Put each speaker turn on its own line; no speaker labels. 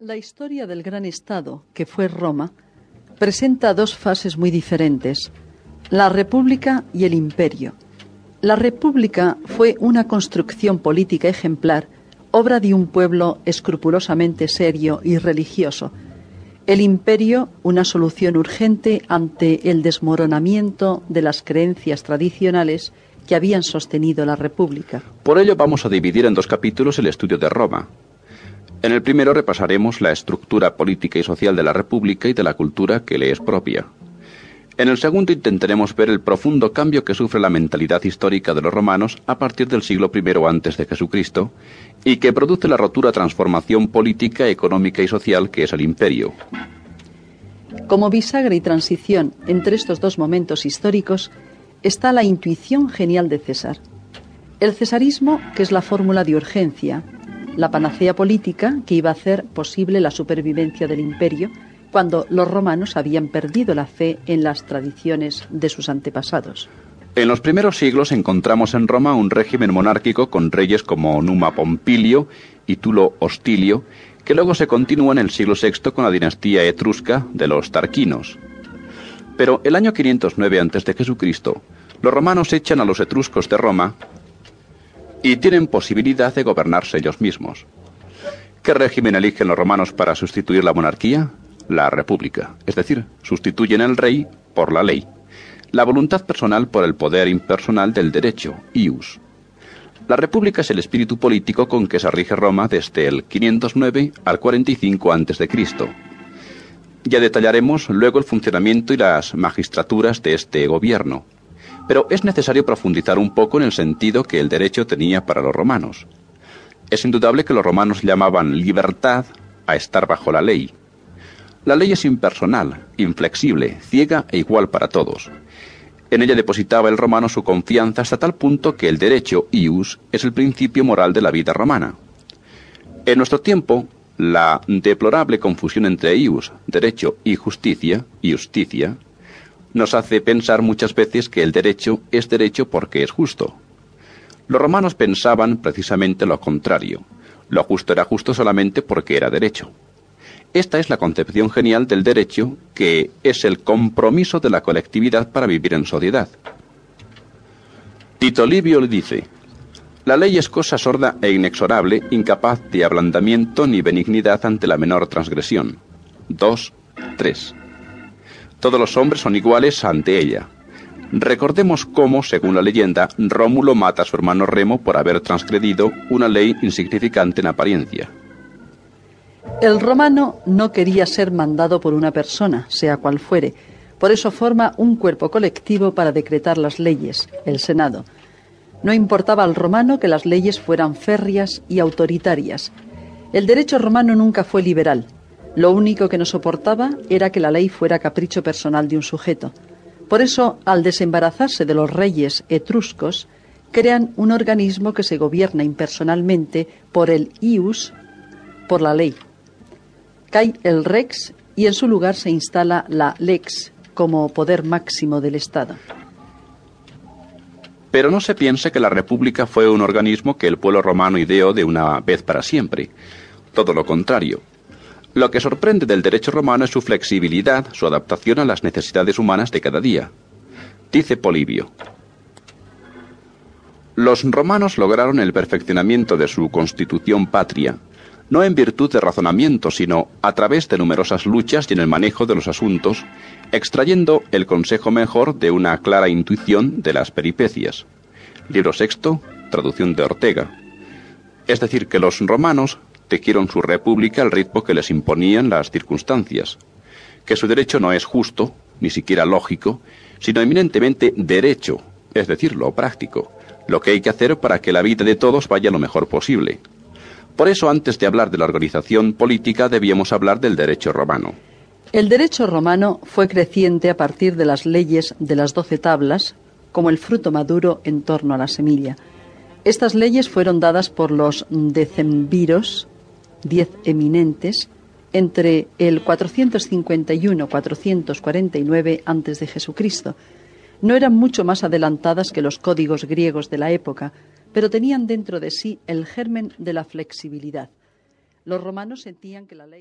La historia del gran Estado, que fue Roma, presenta dos fases muy diferentes, la República y el Imperio. La República fue una construcción política ejemplar, obra de un pueblo escrupulosamente serio y religioso. El Imperio, una solución urgente ante el desmoronamiento de las creencias tradicionales que habían sostenido la República.
Por ello vamos a dividir en dos capítulos el estudio de Roma. En el primero repasaremos la estructura política y social de la República y de la cultura que le es propia. En el segundo intentaremos ver el profundo cambio que sufre la mentalidad histórica de los romanos a partir del siglo I antes de Jesucristo y que produce la rotura transformación política, económica y social que es el imperio.
Como bisagra y transición entre estos dos momentos históricos está la intuición genial de César. El cesarismo, que es la fórmula de urgencia, la panacea política que iba a hacer posible la supervivencia del imperio cuando los romanos habían perdido la fe en las tradiciones de sus antepasados.
En los primeros siglos encontramos en Roma un régimen monárquico con reyes como Numa Pompilio y Tulo Hostilio, que luego se continúa en el siglo VI con la dinastía etrusca de los Tarquinos. Pero el año 509 a.C., los romanos echan a los etruscos de Roma y tienen posibilidad de gobernarse ellos mismos. ¿Qué régimen eligen los romanos para sustituir la monarquía? La república, es decir, sustituyen al rey por la ley, la voluntad personal por el poder impersonal del derecho, ius. La república es el espíritu político con que se rige Roma desde el 509 al 45 a.C. Ya detallaremos luego el funcionamiento y las magistraturas de este gobierno. Pero es necesario profundizar un poco en el sentido que el derecho tenía para los romanos. Es indudable que los romanos llamaban libertad a estar bajo la ley. La ley es impersonal, inflexible, ciega e igual para todos. En ella depositaba el romano su confianza hasta tal punto que el derecho, ius, es el principio moral de la vida romana. En nuestro tiempo, la deplorable confusión entre ius, derecho, y justicia, justicia, nos hace pensar muchas veces que el derecho es derecho porque es justo. Los romanos pensaban precisamente lo contrario. Lo justo era justo solamente porque era derecho. Esta es la concepción genial del derecho, que es el compromiso de la colectividad para vivir en sociedad. Tito Livio le dice, la ley es cosa sorda e inexorable, incapaz de ablandamiento ni benignidad ante la menor transgresión. 2, 3. Todos los hombres son iguales ante ella. Recordemos cómo, según la leyenda, Rómulo mata a su hermano Remo por haber transgredido una ley insignificante en apariencia.
El romano no quería ser mandado por una persona, sea cual fuere. Por eso forma un cuerpo colectivo para decretar las leyes, el Senado. No importaba al romano que las leyes fueran férreas y autoritarias. El derecho romano nunca fue liberal. Lo único que no soportaba era que la ley fuera capricho personal de un sujeto. Por eso, al desembarazarse de los reyes etruscos, crean un organismo que se gobierna impersonalmente por el ius, por la ley. Cae el rex y en su lugar se instala la lex como poder máximo del Estado.
Pero no se piense que la República fue un organismo que el pueblo romano ideó de una vez para siempre. Todo lo contrario. Lo que sorprende del derecho romano es su flexibilidad, su adaptación a las necesidades humanas de cada día. Dice Polibio. Los romanos lograron el perfeccionamiento de su constitución patria, no en virtud de razonamiento, sino a través de numerosas luchas y en el manejo de los asuntos, extrayendo el consejo mejor de una clara intuición de las peripecias. Libro sexto, traducción de Ortega. Es decir, que los romanos tejieron su república al ritmo que les imponían las circunstancias, que su derecho no es justo, ni siquiera lógico, sino eminentemente derecho, es decir, lo práctico, lo que hay que hacer para que la vida de todos vaya lo mejor posible. Por eso, antes de hablar de la organización política, debíamos hablar del derecho romano.
El derecho romano fue creciente a partir de las leyes de las doce tablas, como el fruto maduro en torno a la semilla. Estas leyes fueron dadas por los decemviros, diez eminentes, entre el 451-449 a.C. No eran mucho más adelantadas que los códigos griegos de la época, pero tenían dentro de sí el germen de la flexibilidad. Los romanos sentían que la ley